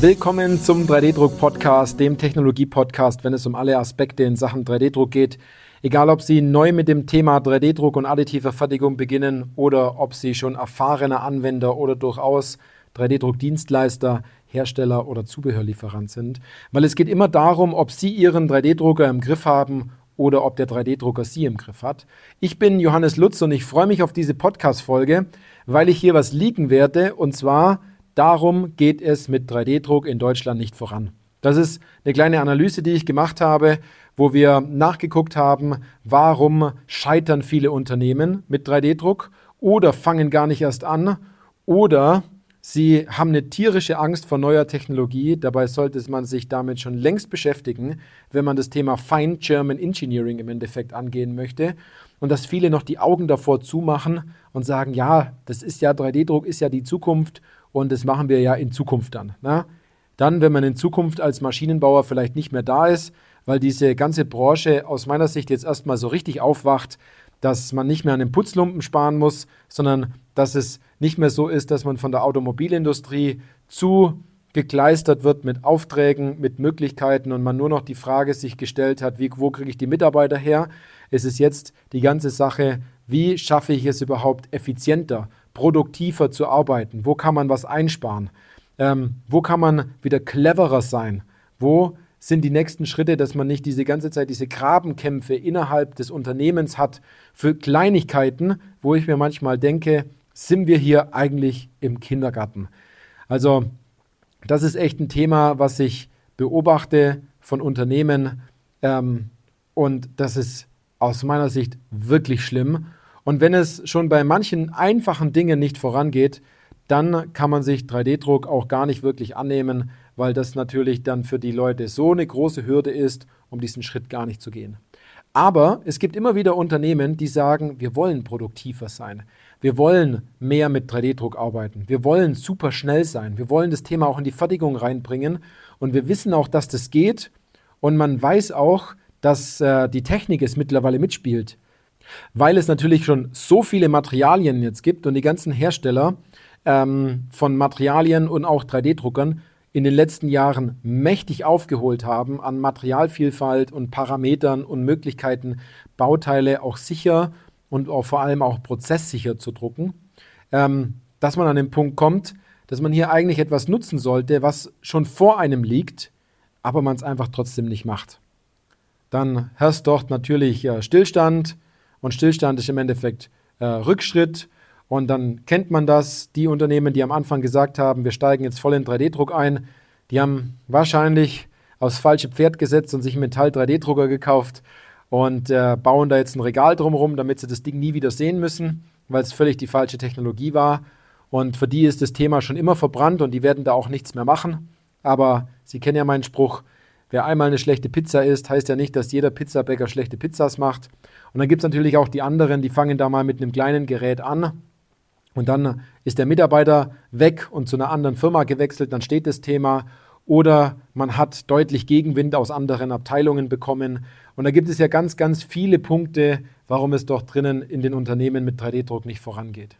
Willkommen zum 3D-Druck-Podcast, dem Technologie-Podcast, wenn es um alle Aspekte in Sachen 3D-Druck geht. Egal, ob Sie neu mit dem Thema 3D-Druck und additiver Fertigung beginnen oder ob Sie schon erfahrener Anwender oder durchaus 3D-Druck-Dienstleister, Hersteller oder Zubehörlieferant sind. Weil es geht immer darum, ob Sie Ihren 3D-Drucker im Griff haben oder ob der 3D-Drucker Sie im Griff hat. Ich bin Johannes Lutz und ich freue mich auf diese Podcast-Folge, weil ich hier was liegen werde und zwar Darum geht es mit 3D-Druck in Deutschland nicht voran. Das ist eine kleine Analyse, die ich gemacht habe, wo wir nachgeguckt haben, warum scheitern viele Unternehmen mit 3D-Druck oder fangen gar nicht erst an oder sie haben eine tierische Angst vor neuer Technologie. Dabei sollte man sich damit schon längst beschäftigen, wenn man das Thema Fine German Engineering im Endeffekt angehen möchte. Und dass viele noch die Augen davor zumachen und sagen, ja, das ist ja 3D-Druck, ist ja die Zukunft und das machen wir ja in Zukunft dann. Na? Dann, wenn man in Zukunft als Maschinenbauer vielleicht nicht mehr da ist, weil diese ganze Branche aus meiner Sicht jetzt erstmal so richtig aufwacht, dass man nicht mehr an den Putzlumpen sparen muss, sondern dass es nicht mehr so ist, dass man von der Automobilindustrie zu gekleistert wird mit Aufträgen, mit Möglichkeiten und man nur noch die Frage sich gestellt hat, wie, wo kriege ich die Mitarbeiter her? Es ist jetzt die ganze Sache, wie schaffe ich es überhaupt effizienter, produktiver zu arbeiten? Wo kann man was einsparen? Ähm, wo kann man wieder cleverer sein? Wo sind die nächsten Schritte, dass man nicht diese ganze Zeit diese Grabenkämpfe innerhalb des Unternehmens hat für Kleinigkeiten, wo ich mir manchmal denke, sind wir hier eigentlich im Kindergarten? Also das ist echt ein Thema, was ich beobachte von Unternehmen ähm, und das ist aus meiner Sicht wirklich schlimm. Und wenn es schon bei manchen einfachen Dingen nicht vorangeht, dann kann man sich 3D-Druck auch gar nicht wirklich annehmen, weil das natürlich dann für die Leute so eine große Hürde ist, um diesen Schritt gar nicht zu gehen. Aber es gibt immer wieder Unternehmen, die sagen, wir wollen produktiver sein. Wir wollen mehr mit 3D-Druck arbeiten. Wir wollen super schnell sein. Wir wollen das Thema auch in die Fertigung reinbringen. Und wir wissen auch, dass das geht. Und man weiß auch, dass äh, die Technik es mittlerweile mitspielt weil es natürlich schon so viele Materialien jetzt gibt und die ganzen Hersteller ähm, von Materialien und auch 3D-Druckern in den letzten Jahren mächtig aufgeholt haben an Materialvielfalt und Parametern und Möglichkeiten, Bauteile auch sicher und auch vor allem auch prozesssicher zu drucken, ähm, dass man an den Punkt kommt, dass man hier eigentlich etwas nutzen sollte, was schon vor einem liegt, aber man es einfach trotzdem nicht macht. Dann herrscht dort natürlich äh, Stillstand, und Stillstand ist im Endeffekt äh, Rückschritt. Und dann kennt man das. Die Unternehmen, die am Anfang gesagt haben, wir steigen jetzt voll in 3D-Druck ein, die haben wahrscheinlich aufs falsche Pferd gesetzt und sich einen Metall-3D-Drucker gekauft und äh, bauen da jetzt ein Regal drumherum, damit sie das Ding nie wieder sehen müssen, weil es völlig die falsche Technologie war. Und für die ist das Thema schon immer verbrannt und die werden da auch nichts mehr machen. Aber Sie kennen ja meinen Spruch, wer einmal eine schlechte Pizza isst, heißt ja nicht, dass jeder Pizzabäcker schlechte Pizzas macht. Und dann gibt es natürlich auch die anderen, die fangen da mal mit einem kleinen Gerät an und dann ist der Mitarbeiter weg und zu einer anderen Firma gewechselt, dann steht das Thema. Oder man hat deutlich Gegenwind aus anderen Abteilungen bekommen. Und da gibt es ja ganz, ganz viele Punkte, warum es doch drinnen in den Unternehmen mit 3D-Druck nicht vorangeht.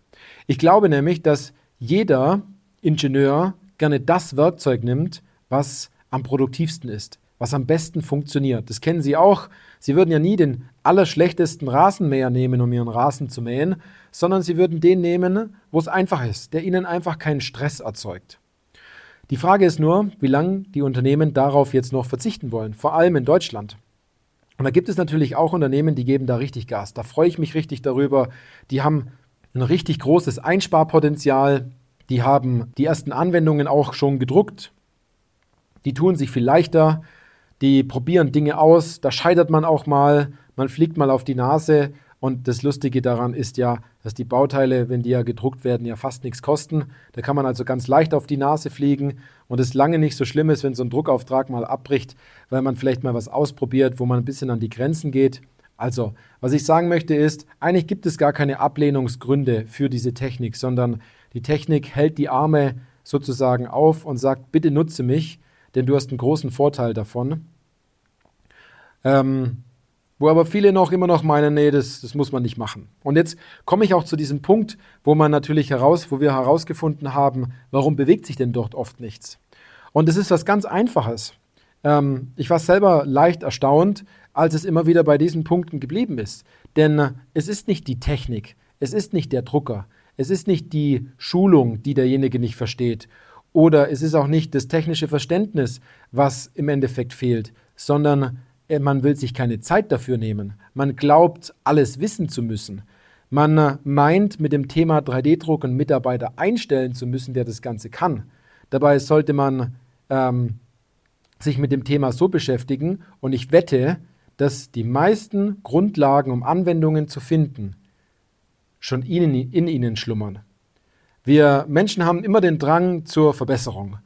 Ich glaube nämlich, dass jeder Ingenieur gerne das Werkzeug nimmt, was am produktivsten ist was am besten funktioniert. Das kennen Sie auch. Sie würden ja nie den allerschlechtesten Rasenmäher nehmen, um Ihren Rasen zu mähen, sondern Sie würden den nehmen, wo es einfach ist, der Ihnen einfach keinen Stress erzeugt. Die Frage ist nur, wie lange die Unternehmen darauf jetzt noch verzichten wollen, vor allem in Deutschland. Und da gibt es natürlich auch Unternehmen, die geben da richtig Gas. Da freue ich mich richtig darüber. Die haben ein richtig großes Einsparpotenzial. Die haben die ersten Anwendungen auch schon gedruckt. Die tun sich viel leichter die probieren Dinge aus, da scheitert man auch mal, man fliegt mal auf die Nase. Und das Lustige daran ist ja, dass die Bauteile, wenn die ja gedruckt werden, ja fast nichts kosten. Da kann man also ganz leicht auf die Nase fliegen und es lange nicht so schlimm ist, wenn so ein Druckauftrag mal abbricht, weil man vielleicht mal was ausprobiert, wo man ein bisschen an die Grenzen geht. Also, was ich sagen möchte ist, eigentlich gibt es gar keine Ablehnungsgründe für diese Technik, sondern die Technik hält die Arme sozusagen auf und sagt, bitte nutze mich denn du hast einen großen Vorteil davon. Ähm, wo aber viele noch immer noch meinen, nee, das, das muss man nicht machen. Und jetzt komme ich auch zu diesem Punkt, wo man natürlich heraus, wo wir herausgefunden haben, warum bewegt sich denn dort oft nichts. Und es ist was ganz Einfaches. Ähm, ich war selber leicht erstaunt, als es immer wieder bei diesen Punkten geblieben ist. Denn es ist nicht die Technik, es ist nicht der Drucker, es ist nicht die Schulung, die derjenige nicht versteht. Oder es ist auch nicht das technische Verständnis, was im Endeffekt fehlt, sondern äh, man will sich keine Zeit dafür nehmen. Man glaubt, alles wissen zu müssen. Man äh, meint, mit dem Thema 3D-Druck einen Mitarbeiter einstellen zu müssen, der das Ganze kann. Dabei sollte man ähm, sich mit dem Thema so beschäftigen und ich wette, dass die meisten Grundlagen, um Anwendungen zu finden, schon in, in ihnen schlummern. Wir Menschen haben immer den Drang zur Verbesserung.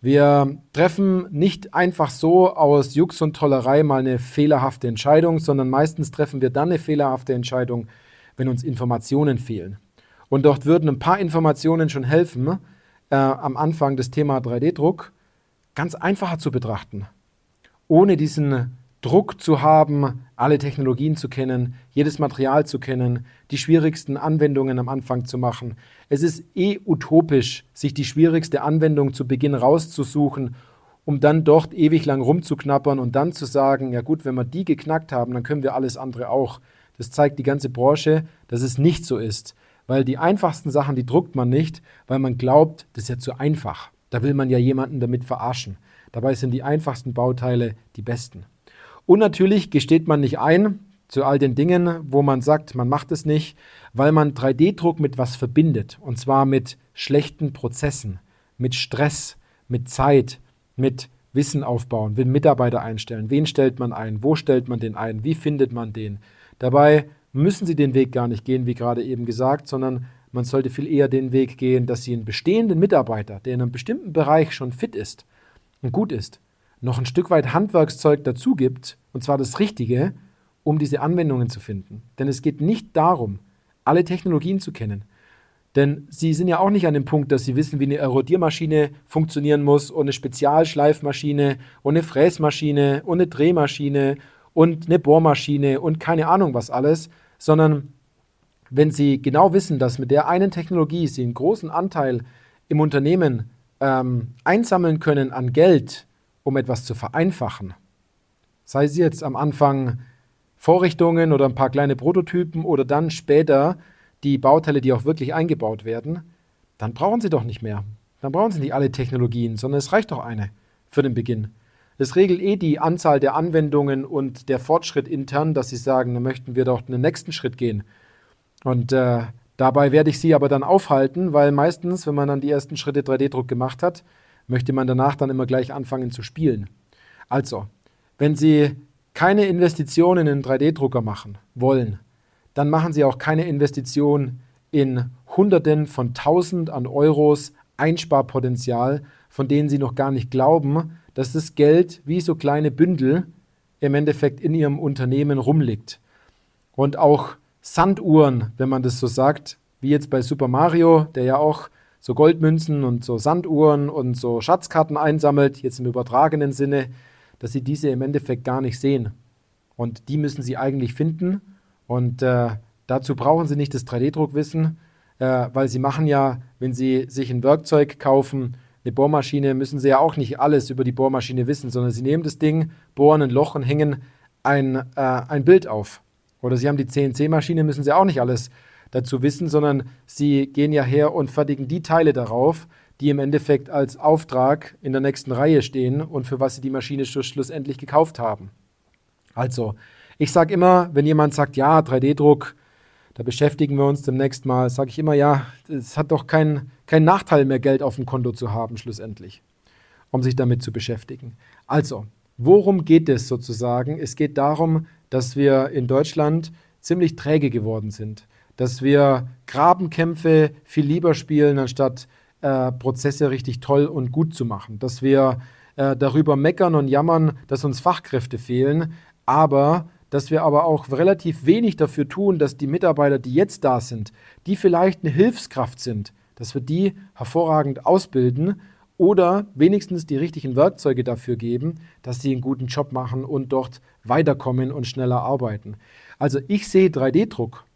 Wir treffen nicht einfach so aus Jux und Tollerei mal eine fehlerhafte Entscheidung, sondern meistens treffen wir dann eine fehlerhafte Entscheidung, wenn uns Informationen fehlen. Und dort würden ein paar Informationen schon helfen, äh, am Anfang das Thema 3D-Druck ganz einfacher zu betrachten, ohne diesen Druck zu haben, alle Technologien zu kennen, jedes Material zu kennen, die schwierigsten Anwendungen am Anfang zu machen. Es ist eh utopisch, sich die schwierigste Anwendung zu Beginn rauszusuchen, um dann dort ewig lang rumzuknappern und dann zu sagen, ja gut, wenn wir die geknackt haben, dann können wir alles andere auch. Das zeigt die ganze Branche, dass es nicht so ist, weil die einfachsten Sachen, die druckt man nicht, weil man glaubt, das ist ja zu einfach. Da will man ja jemanden damit verarschen. Dabei sind die einfachsten Bauteile die besten. Und natürlich gesteht man nicht ein zu all den Dingen, wo man sagt, man macht es nicht, weil man 3D-Druck mit was verbindet. Und zwar mit schlechten Prozessen, mit Stress, mit Zeit, mit Wissen aufbauen, mit Mitarbeiter einstellen. Wen stellt man ein? Wo stellt man den ein? Wie findet man den? Dabei müssen Sie den Weg gar nicht gehen, wie gerade eben gesagt, sondern man sollte viel eher den Weg gehen, dass Sie einen bestehenden Mitarbeiter, der in einem bestimmten Bereich schon fit ist und gut ist, noch ein Stück weit Handwerkszeug dazu gibt, und zwar das Richtige, um diese Anwendungen zu finden. Denn es geht nicht darum, alle Technologien zu kennen. Denn Sie sind ja auch nicht an dem Punkt, dass Sie wissen, wie eine Erodiermaschine funktionieren muss und eine Spezialschleifmaschine und eine Fräsmaschine und eine Drehmaschine und eine Bohrmaschine und keine Ahnung was alles, sondern wenn Sie genau wissen, dass mit der einen Technologie Sie einen großen Anteil im Unternehmen ähm, einsammeln können an Geld, um etwas zu vereinfachen, sei es jetzt am Anfang Vorrichtungen oder ein paar kleine Prototypen oder dann später die Bauteile, die auch wirklich eingebaut werden, dann brauchen Sie doch nicht mehr. Dann brauchen Sie nicht alle Technologien, sondern es reicht doch eine für den Beginn. Es regelt eh die Anzahl der Anwendungen und der Fortschritt intern, dass Sie sagen, dann möchten wir doch den nächsten Schritt gehen. Und äh, dabei werde ich Sie aber dann aufhalten, weil meistens, wenn man dann die ersten Schritte 3D-Druck gemacht hat, möchte man danach dann immer gleich anfangen zu spielen. Also, wenn Sie keine Investitionen in einen 3D-Drucker machen wollen, dann machen Sie auch keine Investition in Hunderten von Tausend an Euros Einsparpotenzial, von denen Sie noch gar nicht glauben, dass das Geld wie so kleine Bündel im Endeffekt in Ihrem Unternehmen rumliegt. Und auch Sanduhren, wenn man das so sagt, wie jetzt bei Super Mario, der ja auch so Goldmünzen und so Sanduhren und so Schatzkarten einsammelt, jetzt im übertragenen Sinne, dass sie diese im Endeffekt gar nicht sehen. Und die müssen sie eigentlich finden. Und äh, dazu brauchen sie nicht das 3D-Druckwissen, äh, weil sie machen ja, wenn sie sich ein Werkzeug kaufen, eine Bohrmaschine, müssen sie ja auch nicht alles über die Bohrmaschine wissen, sondern sie nehmen das Ding, bohren ein Loch und hängen ein, äh, ein Bild auf. Oder sie haben die CNC-Maschine, müssen sie auch nicht alles dazu wissen, sondern sie gehen ja her und fertigen die Teile darauf, die im Endeffekt als Auftrag in der nächsten Reihe stehen und für was sie die Maschine schlussendlich gekauft haben. Also, ich sage immer, wenn jemand sagt, ja, 3D-Druck, da beschäftigen wir uns demnächst mal, sage ich immer, ja, es hat doch keinen kein Nachteil mehr, Geld auf dem Konto zu haben, schlussendlich, um sich damit zu beschäftigen. Also, worum geht es sozusagen? Es geht darum, dass wir in Deutschland ziemlich träge geworden sind dass wir Grabenkämpfe viel lieber spielen, anstatt äh, Prozesse richtig toll und gut zu machen, dass wir äh, darüber meckern und jammern, dass uns Fachkräfte fehlen, aber dass wir aber auch relativ wenig dafür tun, dass die Mitarbeiter, die jetzt da sind, die vielleicht eine Hilfskraft sind, dass wir die hervorragend ausbilden oder wenigstens die richtigen Werkzeuge dafür geben, dass sie einen guten Job machen und dort weiterkommen und schneller arbeiten. Also ich sehe 3D-Druck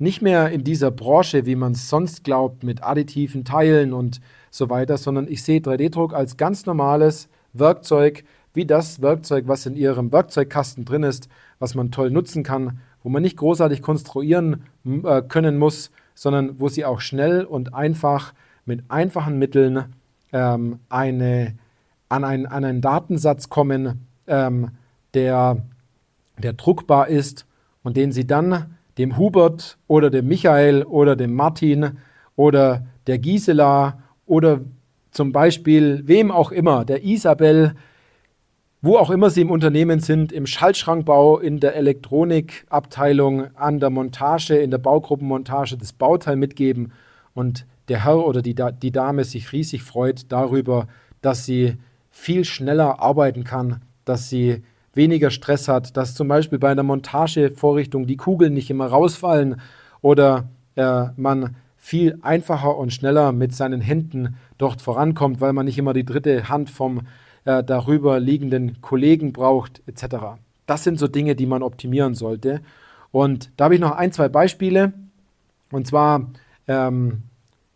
nicht mehr in dieser Branche, wie man es sonst glaubt, mit additiven Teilen und so weiter, sondern ich sehe 3D-Druck als ganz normales Werkzeug, wie das Werkzeug, was in Ihrem Werkzeugkasten drin ist, was man toll nutzen kann, wo man nicht großartig konstruieren äh, können muss, sondern wo Sie auch schnell und einfach mit einfachen Mitteln ähm, eine, an, ein, an einen Datensatz kommen, ähm, der, der druckbar ist und den Sie dann dem Hubert oder dem Michael oder dem Martin oder der Gisela oder zum Beispiel wem auch immer, der Isabel, wo auch immer Sie im Unternehmen sind, im Schaltschrankbau, in der Elektronikabteilung, an der Montage, in der Baugruppenmontage das Bauteil mitgeben. Und der Herr oder die, die Dame sich riesig freut darüber, dass sie viel schneller arbeiten kann, dass sie weniger Stress hat, dass zum Beispiel bei einer Montagevorrichtung die Kugeln nicht immer rausfallen oder äh, man viel einfacher und schneller mit seinen Händen dort vorankommt, weil man nicht immer die dritte Hand vom äh, darüber liegenden Kollegen braucht, etc. Das sind so Dinge, die man optimieren sollte. Und da habe ich noch ein, zwei Beispiele. Und zwar ähm,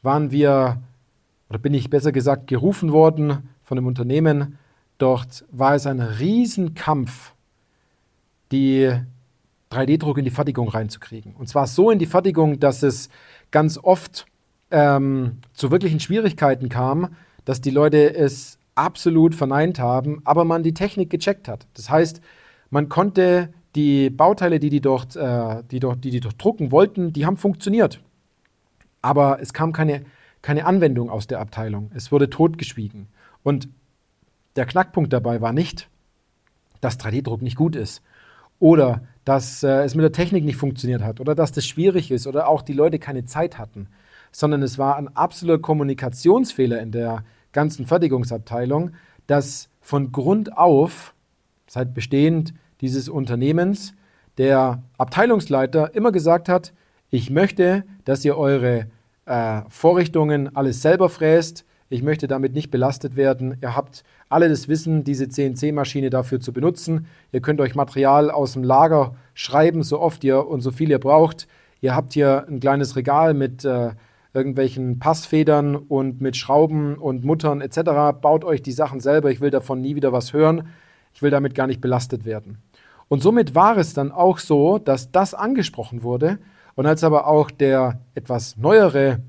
waren wir, oder bin ich besser gesagt, gerufen worden von einem Unternehmen. Dort war es ein Riesenkampf, die 3D-Druck in die Fertigung reinzukriegen. Und zwar so in die Fertigung, dass es ganz oft ähm, zu wirklichen Schwierigkeiten kam, dass die Leute es absolut verneint haben, aber man die Technik gecheckt hat. Das heißt, man konnte die Bauteile, die die dort, äh, die dort, die die dort drucken wollten, die haben funktioniert. Aber es kam keine, keine Anwendung aus der Abteilung. Es wurde totgeschwiegen. Und der Knackpunkt dabei war nicht, dass 3D-Druck nicht gut ist oder dass äh, es mit der Technik nicht funktioniert hat oder dass das schwierig ist oder auch die Leute keine Zeit hatten, sondern es war ein absoluter Kommunikationsfehler in der ganzen Fertigungsabteilung, dass von Grund auf, seit Bestehen dieses Unternehmens, der Abteilungsleiter immer gesagt hat, ich möchte, dass ihr eure äh, Vorrichtungen alles selber fräst, ich möchte damit nicht belastet werden. Ihr habt alle das Wissen, diese CNC-Maschine dafür zu benutzen. Ihr könnt euch Material aus dem Lager schreiben, so oft ihr und so viel ihr braucht. Ihr habt hier ein kleines Regal mit äh, irgendwelchen Passfedern und mit Schrauben und Muttern etc. Baut euch die Sachen selber. Ich will davon nie wieder was hören. Ich will damit gar nicht belastet werden. Und somit war es dann auch so, dass das angesprochen wurde. Und als aber auch der etwas neuere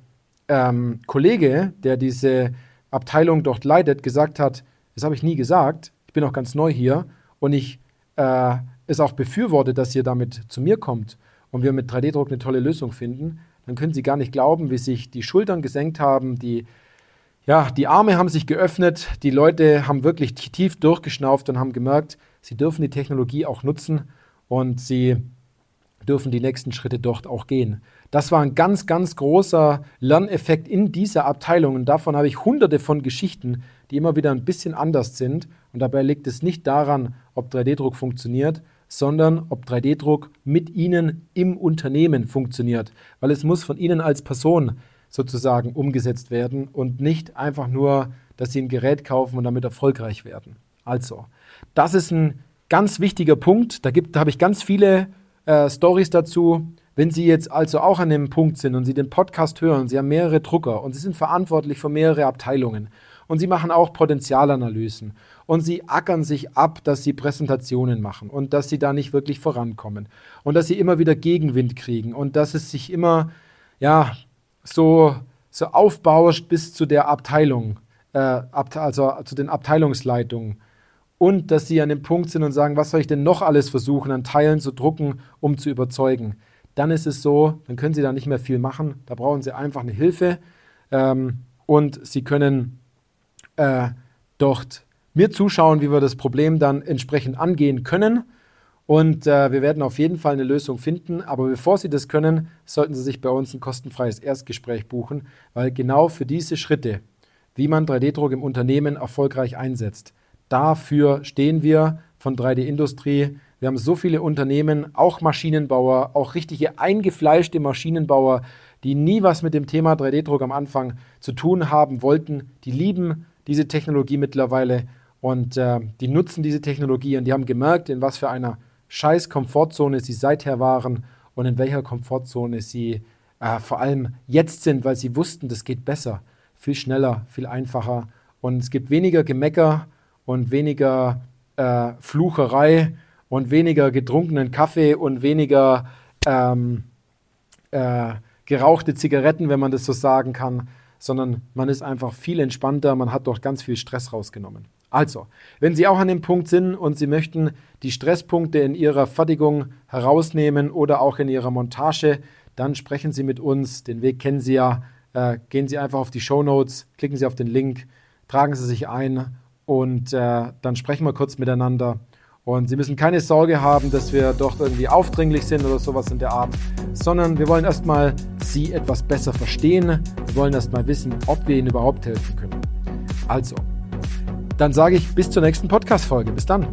ähm, Kollege, der diese Abteilung dort leitet, gesagt hat, das habe ich nie gesagt, ich bin auch ganz neu hier und ich äh, es auch befürworte, dass ihr damit zu mir kommt und wir mit 3D-Druck eine tolle Lösung finden, dann können Sie gar nicht glauben, wie sich die Schultern gesenkt haben, die, ja, die Arme haben sich geöffnet, die Leute haben wirklich tief durchgeschnauft und haben gemerkt, sie dürfen die Technologie auch nutzen und sie dürfen die nächsten Schritte dort auch gehen. Das war ein ganz, ganz großer Lerneffekt in dieser Abteilung und davon habe ich hunderte von Geschichten, die immer wieder ein bisschen anders sind und dabei liegt es nicht daran, ob 3D-Druck funktioniert, sondern ob 3D-Druck mit Ihnen im Unternehmen funktioniert. Weil es muss von Ihnen als Person sozusagen umgesetzt werden und nicht einfach nur, dass Sie ein Gerät kaufen und damit erfolgreich werden. Also, das ist ein ganz wichtiger Punkt. Da, da habe ich ganz viele äh, Stories dazu. Wenn Sie jetzt also auch an dem Punkt sind und Sie den Podcast hören, Sie haben mehrere Drucker und Sie sind verantwortlich für mehrere Abteilungen und Sie machen auch Potenzialanalysen und sie ackern sich ab, dass sie Präsentationen machen und dass sie da nicht wirklich vorankommen und dass sie immer wieder Gegenwind kriegen und dass es sich immer ja so so aufbauscht bis zu der Abteilung, äh, ab, also zu den Abteilungsleitungen und dass sie an dem Punkt sind und sagen, was soll ich denn noch alles versuchen, an Teilen zu drucken, um zu überzeugen. Dann ist es so, dann können sie da nicht mehr viel machen. Da brauchen sie einfach eine Hilfe ähm, und sie können äh, dort mir zuschauen, wie wir das Problem dann entsprechend angehen können. Und äh, wir werden auf jeden Fall eine Lösung finden. Aber bevor Sie das können, sollten Sie sich bei uns ein kostenfreies Erstgespräch buchen, weil genau für diese Schritte, wie man 3D-Druck im Unternehmen erfolgreich einsetzt, dafür stehen wir von 3D-Industrie. Wir haben so viele Unternehmen, auch Maschinenbauer, auch richtige eingefleischte Maschinenbauer, die nie was mit dem Thema 3D-Druck am Anfang zu tun haben wollten. Die lieben diese Technologie mittlerweile und äh, die nutzen diese Technologie und die haben gemerkt, in was für einer scheiß Komfortzone sie seither waren und in welcher Komfortzone sie äh, vor allem jetzt sind, weil sie wussten, das geht besser, viel schneller, viel einfacher und es gibt weniger Gemecker und weniger äh, Flucherei und weniger getrunkenen Kaffee und weniger ähm, äh, gerauchte Zigaretten, wenn man das so sagen kann, sondern man ist einfach viel entspannter, man hat dort ganz viel Stress rausgenommen. Also, wenn Sie auch an dem Punkt sind und Sie möchten die Stresspunkte in Ihrer Fertigung herausnehmen oder auch in Ihrer Montage, dann sprechen Sie mit uns. Den Weg kennen Sie ja. Äh, gehen Sie einfach auf die Show Notes, klicken Sie auf den Link, tragen Sie sich ein und äh, dann sprechen wir kurz miteinander. Und Sie müssen keine Sorge haben, dass wir doch irgendwie aufdringlich sind oder sowas in der Art, sondern wir wollen erstmal Sie etwas besser verstehen. Wir wollen erstmal wissen, ob wir Ihnen überhaupt helfen können. Also, dann sage ich bis zur nächsten Podcast-Folge. Bis dann.